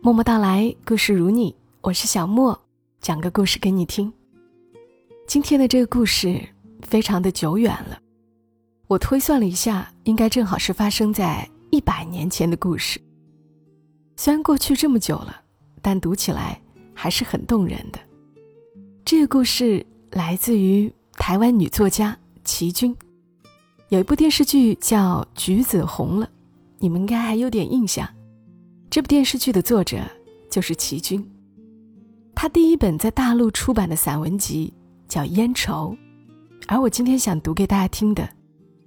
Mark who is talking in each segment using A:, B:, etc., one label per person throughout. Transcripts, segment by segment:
A: 默默到来，故事如你，我是小莫，讲个故事给你听。今天的这个故事非常的久远了，我推算了一下，应该正好是发生在一百年前的故事。虽然过去这么久了，但读起来还是很动人的。这个故事来自于台湾女作家齐君，有一部电视剧叫《橘子红了》，你们应该还有点印象。这部电视剧的作者就是齐君，他第一本在大陆出版的散文集叫《烟愁》，而我今天想读给大家听的，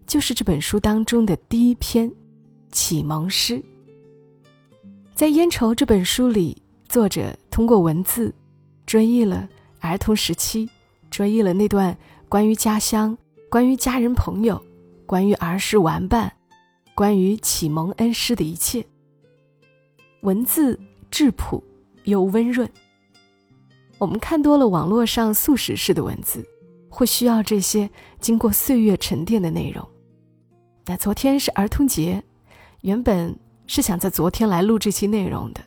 A: 就是这本书当中的第一篇启蒙诗。在《烟愁》这本书里，作者通过文字追忆了儿童时期，追忆了那段关于家乡、关于家人朋友、关于儿时玩伴、关于启蒙恩师的一切。文字质朴又温润。我们看多了网络上速食式的文字，会需要这些经过岁月沉淀的内容。那昨天是儿童节，原本是想在昨天来录这期内容的，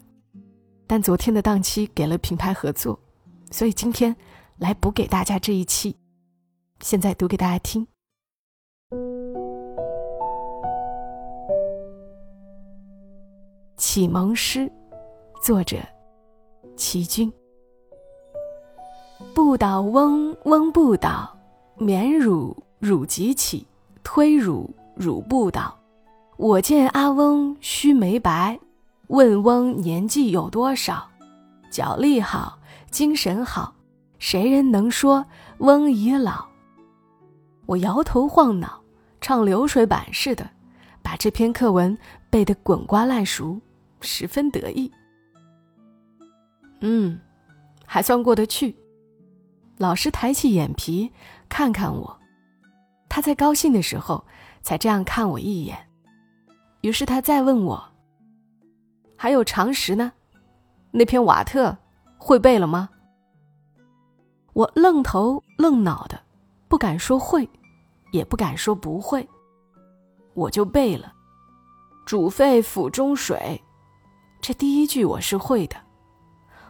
A: 但昨天的档期给了品牌合作，所以今天来补给大家这一期。现在读给大家听。启蒙诗，作者齐君。不倒翁，翁不倒；免辱，辱即起；推辱，辱不倒。我见阿翁须眉白，问翁年纪有多少？脚力好，精神好，谁人能说翁已老？我摇头晃脑，唱流水板似的，把这篇课文背得滚瓜烂熟。十分得意，嗯，还算过得去。老师抬起眼皮看看我，他在高兴的时候才这样看我一眼。于是他再问我：“还有常识呢？那篇瓦特会背了吗？”我愣头愣脑的，不敢说会，也不敢说不会，我就背了：“煮沸釜中水。”这第一句我是会的，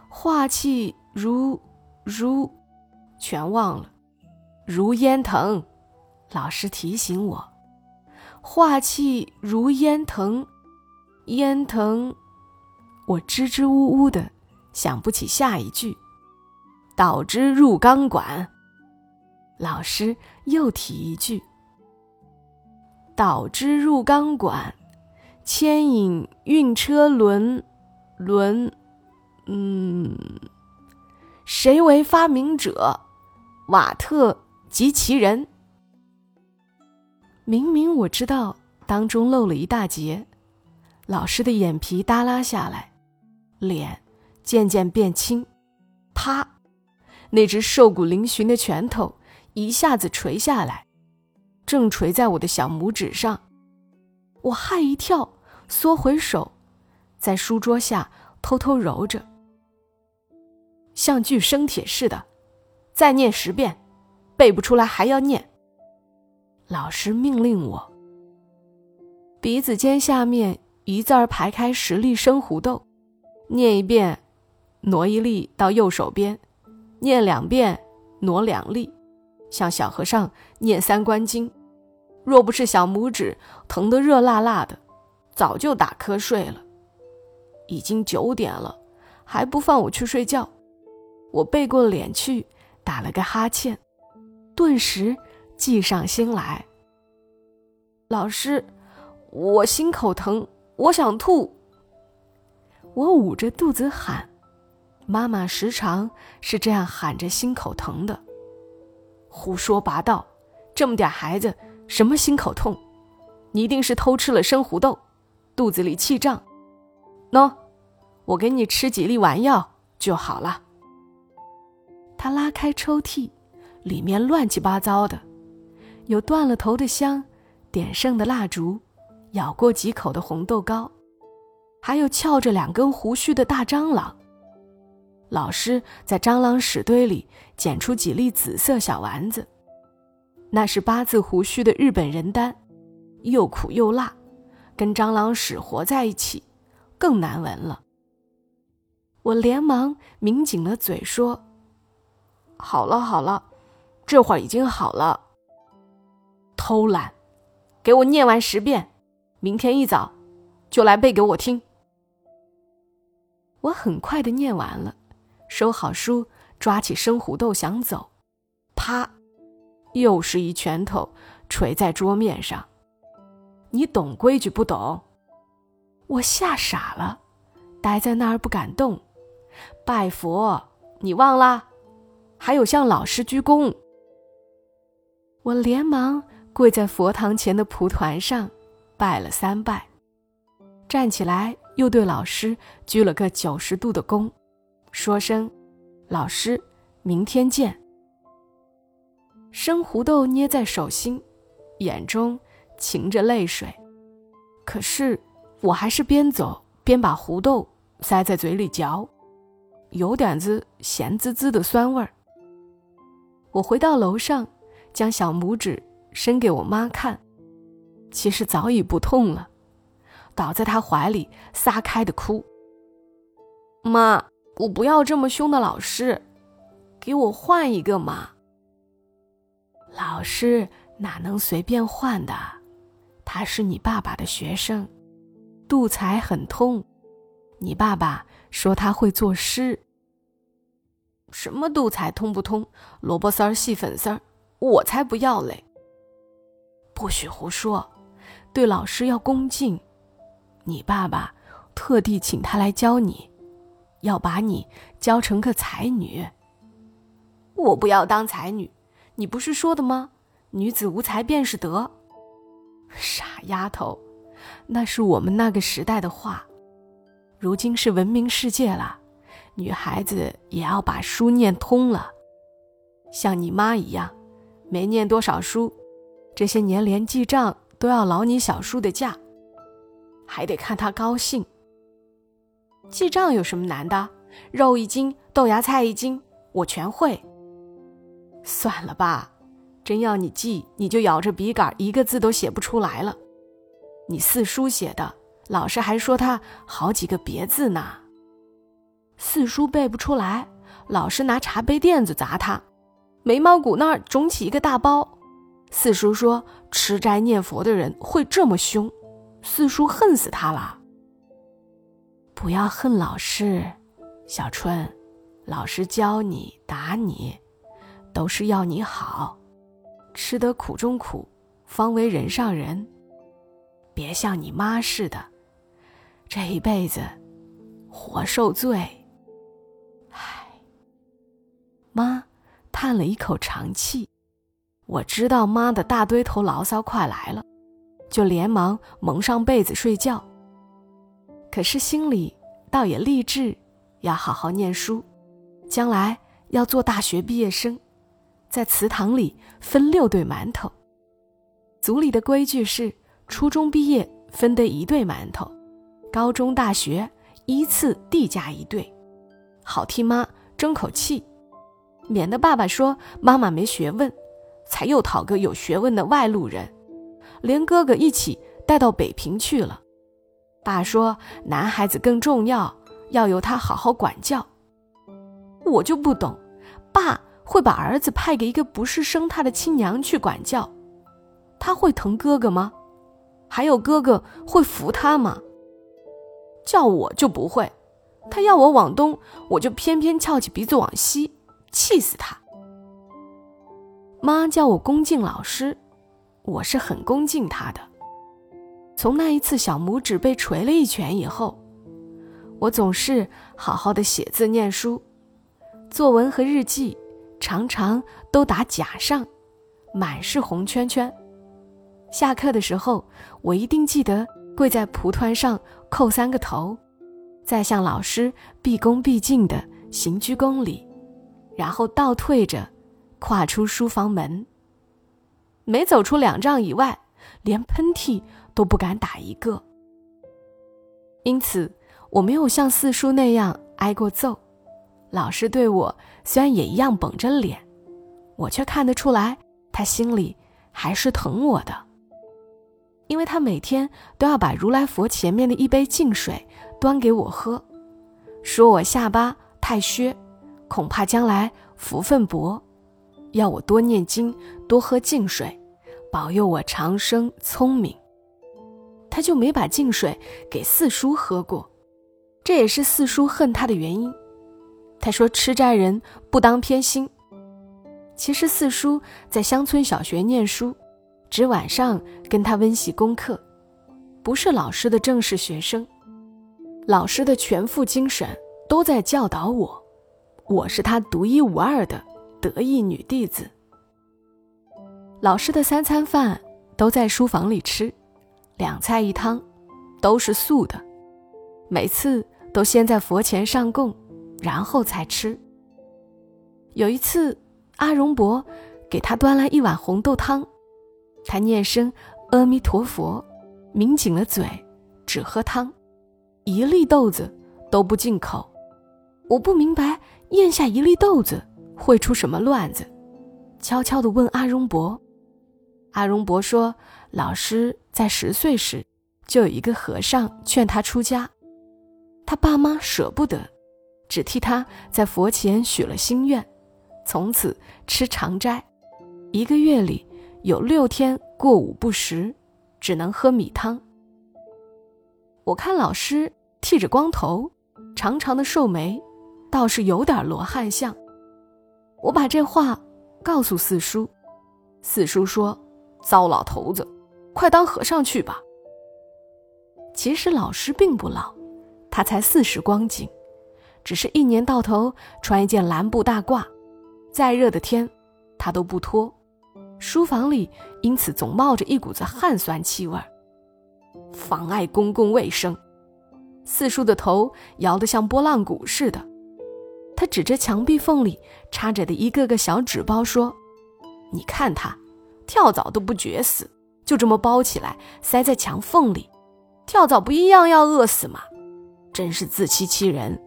A: 化气如如，全忘了，如烟腾。老师提醒我，化气如烟腾，烟腾，我支支吾吾的想不起下一句，导之入钢管。老师又提一句，导之入钢管。牵引运车轮，轮，嗯，谁为发明者？瓦特及其人。明明我知道当中漏了一大截，老师的眼皮耷拉下来，脸渐渐变青，啪，那只瘦骨嶙峋的拳头一下子垂下来，正垂在我的小拇指上，我吓一跳。缩回手，在书桌下偷偷揉着，像具生铁似的。再念十遍，背不出来还要念。老师命令我，鼻子尖下面一字儿排开十粒生胡豆，念一遍，挪一粒到右手边，念两遍，挪两粒，像小和尚念三观经。若不是小拇指疼得热辣辣的。早就打瞌睡了，已经九点了，还不放我去睡觉。我背过脸去，打了个哈欠，顿时计上心来。老师，我心口疼，我想吐。我捂着肚子喊，妈妈时常是这样喊着心口疼的。胡说八道，这么点孩子什么心口痛？你一定是偷吃了生胡豆。肚子里气胀，喏，我给你吃几粒丸药就好了。他拉开抽屉，里面乱七八糟的，有断了头的香，点剩的蜡烛，咬过几口的红豆糕，还有翘着两根胡须的大蟑螂。老师在蟑螂屎堆里捡出几粒紫色小丸子，那是八字胡须的日本人丹，又苦又辣。跟蟑螂屎活在一起，更难闻了。我连忙抿紧了嘴说：“好了好了，这会儿已经好了。”偷懒，给我念完十遍，明天一早就来背给我听。我很快的念完了，收好书，抓起生胡豆想走，啪，又是一拳头捶在桌面上。你懂规矩不懂？我吓傻了，呆在那儿不敢动。拜佛，你忘啦？还有向老师鞠躬。我连忙跪在佛堂前的蒲团上，拜了三拜，站起来又对老师鞠了个九十度的躬，说声：“老师，明天见。”生胡豆捏在手心，眼中噙着泪水，可是我还是边走边把胡豆塞在嘴里嚼。有点子咸滋滋的酸味儿。我回到楼上，将小拇指伸给我妈看，其实早已不痛了，倒在她怀里撒开的哭。妈，我不要这么凶的老师，给我换一个嘛。老师哪能随便换的？他是你爸爸的学生，杜才很通。你爸爸说他会作诗。什么杜才通不通？萝卜丝儿细粉丝儿，我才不要嘞！不许胡说，对老师要恭敬。你爸爸特地请他来教你，要把你教成个才女。我不要当才女，你不是说的吗？女子无才便是德。傻丫头，那是我们那个时代的话。如今是文明世界了，女孩子也要把书念通了。像你妈一样，没念多少书，这些年连记账都要劳你小叔的驾，还得看他高兴。记账有什么难的？肉一斤，豆芽菜一斤，我全会。算了吧，真要你记，你就咬着笔杆，一个字都写不出来了。你四叔写的。老师还说他好几个别字呢。四叔背不出来，老师拿茶杯垫子砸他，眉毛骨那儿肿起一个大包。四叔说吃斋念佛的人会这么凶，四叔恨死他了。不要恨老师，小春，老师教你打你，都是要你好，吃得苦中苦，方为人上人。别像你妈似的。这一辈子，活受罪。唉，妈叹了一口长气。我知道妈的大堆头牢骚快来了，就连忙蒙上被子睡觉。可是心里倒也励志，要好好念书，将来要做大学毕业生，在祠堂里分六对馒头。族里的规矩是，初中毕业分得一对馒头。高中、大学依次递加一对，好替妈争口气，免得爸爸说妈妈没学问，才又讨个有学问的外路人，连哥哥一起带到北平去了。爸说男孩子更重要，要由他好好管教。我就不懂，爸会把儿子派给一个不是生他的亲娘去管教，他会疼哥哥吗？还有哥哥会服他吗？叫我就不会，他要我往东，我就偏偏翘起鼻子往西，气死他。妈叫我恭敬老师，我是很恭敬他的。从那一次小拇指被捶了一拳以后，我总是好好的写字念书，作文和日记常常都打假上，满是红圈圈。下课的时候，我一定记得。跪在蒲团上叩三个头，再向老师毕恭毕敬地行鞠躬礼，然后倒退着跨出书房门。每走出两丈以外，连喷嚏都不敢打一个。因此，我没有像四叔那样挨过揍。老师对我虽然也一样绷着脸，我却看得出来，他心里还是疼我的。因为他每天都要把如来佛前面的一杯净水端给我喝，说我下巴太削，恐怕将来福分薄，要我多念经，多喝净水，保佑我长生聪明。他就没把净水给四叔喝过，这也是四叔恨他的原因。他说吃斋人不当偏心。其实四叔在乡村小学念书，只晚上跟他温习功课，不是老师的正式学生。老师的全副精神都在教导我，我是他独一无二的得意女弟子。老师的三餐饭都在书房里吃，两菜一汤，都是素的，每次都先在佛前上供，然后才吃。有一次。阿荣伯给他端来一碗红豆汤，他念声阿弥陀佛，抿紧了嘴，只喝汤，一粒豆子都不进口。我不明白咽下一粒豆子会出什么乱子，悄悄地问阿荣伯。阿荣伯说，老师在十岁时就有一个和尚劝他出家，他爸妈舍不得，只替他在佛前许了心愿。从此吃长斋，一个月里有六天过午不食，只能喝米汤。我看老师剃着光头，长长的瘦眉，倒是有点罗汉相。我把这话告诉四叔，四叔说：“糟老头子，快当和尚去吧。”其实老师并不老，他才四十光景，只是一年到头穿一件蓝布大褂。再热的天，他都不脱。书房里因此总冒着一股子汗酸气味儿，妨碍公共卫生。四叔的头摇得像拨浪鼓似的，他指着墙壁缝里插着的一个个小纸包说：“你看他，跳蚤都不绝死，就这么包起来塞在墙缝里，跳蚤不一样要饿死吗？真是自欺欺人。”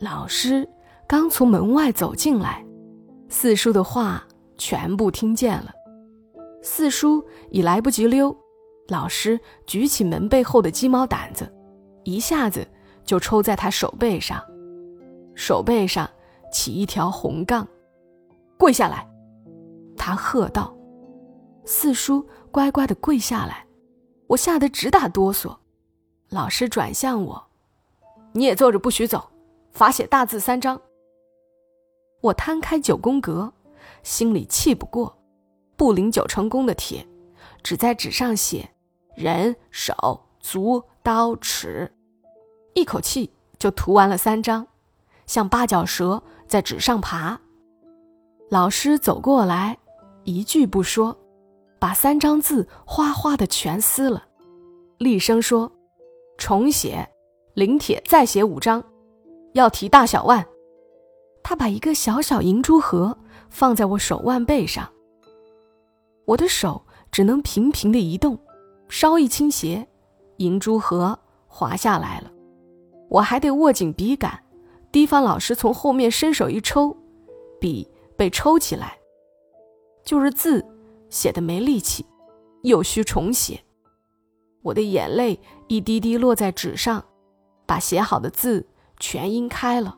A: 老师刚从门外走进来。四叔的话全部听见了，四叔已来不及溜，老师举起门背后的鸡毛掸子，一下子就抽在他手背上，手背上起一条红杠，跪下来，他喝道：“四叔乖乖的跪下来。”我吓得直打哆嗦。老师转向我：“你也坐着，不许走，罚写大字三张。”我摊开九宫格，心里气不过，不领九成宫的帖，只在纸上写人、手、足、刀、尺，一口气就涂完了三张，像八角蛇在纸上爬。老师走过来，一句不说，把三张字哗哗的全撕了，厉声说：“重写，临帖再写五张，要提大小腕。”他把一个小小银珠盒放在我手腕背上，我的手只能平平的移动，稍一倾斜，银珠盒滑下来了。我还得握紧笔杆，提防老师从后面伸手一抽，笔被抽起来。就是字写的没力气，又需重写。我的眼泪一滴滴落在纸上，把写好的字全阴开了。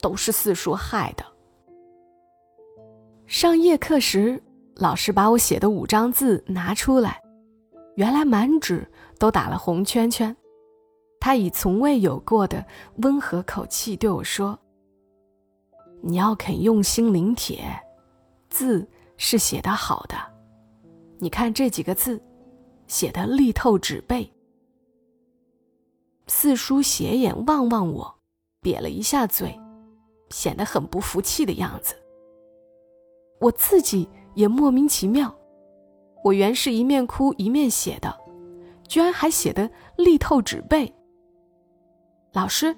A: 都是四叔害的。上夜课时，老师把我写的五张字拿出来，原来满纸都打了红圈圈。他以从未有过的温和口气对我说：“你要肯用心临帖，字是写得好的。你看这几个字，写的力透纸背。”四叔斜眼望望我，瘪了一下嘴。显得很不服气的样子，我自己也莫名其妙。我原是一面哭一面写的，居然还写得力透纸背。老师，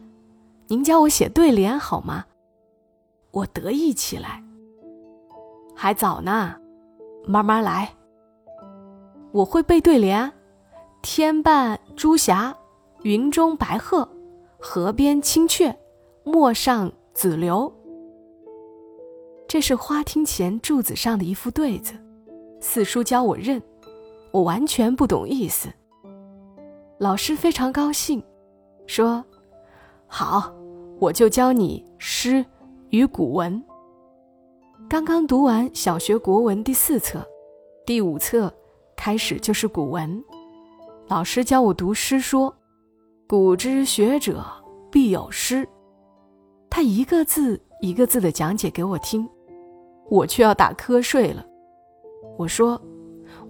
A: 您教我写对联好吗？我得意起来。还早呢，慢慢来。我会背对联：天半朱霞，云中白鹤，河边青雀，陌上。紫流，这是花厅前柱子上的一副对子。四叔教我认，我完全不懂意思。老师非常高兴，说：“好，我就教你诗与古文。刚刚读完小学国文第四册，第五册开始就是古文。老师教我读诗，说：“古之学者必有诗。”他一个字一个字的讲解给我听，我却要打瞌睡了。我说：“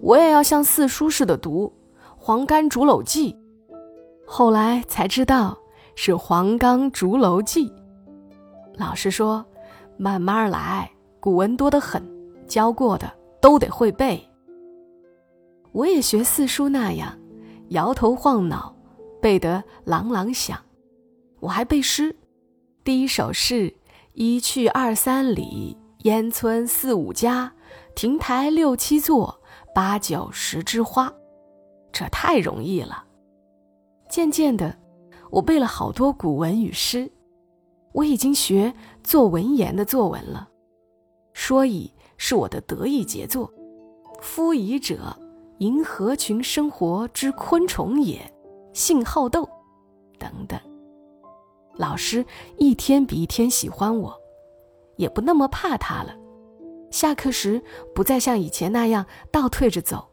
A: 我也要像四书似的读《黄冈竹楼记》。”后来才知道是《黄冈竹楼记》。老师说：“慢慢来。”古文多得很，教过的都得会背。我也学四书那样，摇头晃脑，背得朗朗响。我还背诗，第一首是“一去二三里，烟村四五家，亭台六七座，八九十枝花”，这太容易了。渐渐的，我背了好多古文与诗，我已经学做文言的作文了。说乙是我的得意杰作，夫以者，银河群生活之昆虫也，性好斗，等等。老师一天比一天喜欢我，也不那么怕他了。下课时不再像以前那样倒退着走，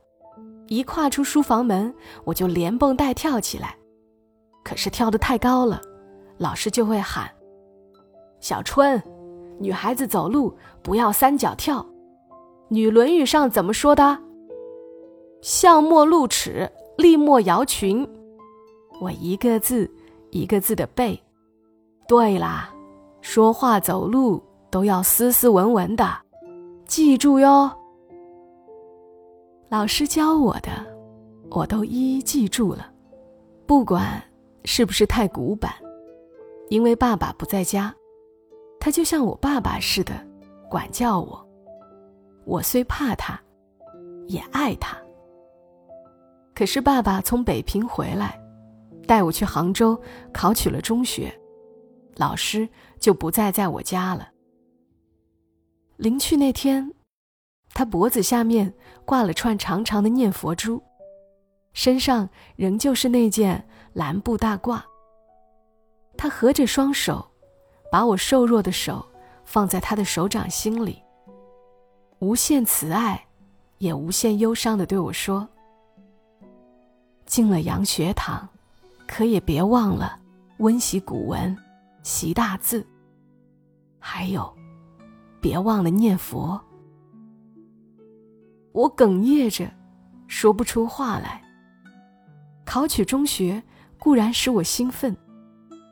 A: 一跨出书房门，我就连蹦带跳起来。可是跳得太高了，老师就会喊：“小春。”女孩子走路不要三脚跳，《女论语》上怎么说的？笑莫露齿，立莫摇裙。我一个字一个字的背。对啦，说话走路都要斯斯文文的，记住哟。老师教我的，我都一一记住了，不管是不是太古板，因为爸爸不在家。他就像我爸爸似的，管教我。我虽怕他，也爱他。可是爸爸从北平回来，带我去杭州考取了中学，老师就不再在我家了。临去那天，他脖子下面挂了串长长的念佛珠，身上仍旧是那件蓝布大褂。他合着双手。把我瘦弱的手放在他的手掌心里，无限慈爱，也无限忧伤的对我说：“进了洋学堂，可也别忘了温习古文，习大字。还有，别忘了念佛。”我哽咽着，说不出话来。考取中学固然使我兴奋。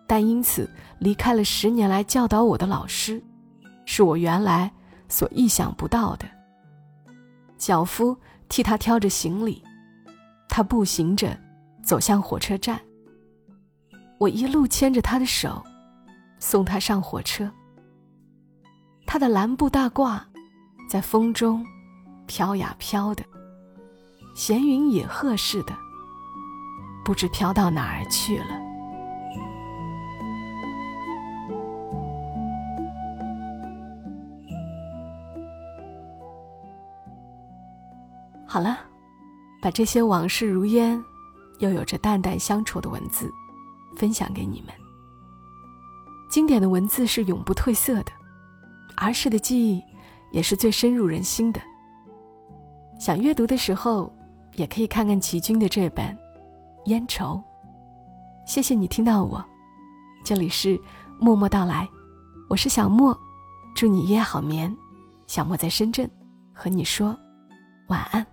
A: 但因此离开了十年来教导我的老师，是我原来所意想不到的。脚夫替他挑着行李，他步行着走向火车站。我一路牵着他的手，送他上火车。他的蓝布大褂在风中飘呀飘的，闲云野鹤似的，不知飘到哪儿去了。好了，把这些往事如烟，又有着淡淡乡愁的文字，分享给你们。经典的文字是永不褪色的，儿时的记忆也是最深入人心的。想阅读的时候，也可以看看齐军的这本《烟愁》。谢谢你听到我，这里是默默到来，我是小莫，祝你夜好眠。小莫在深圳，和你说晚安。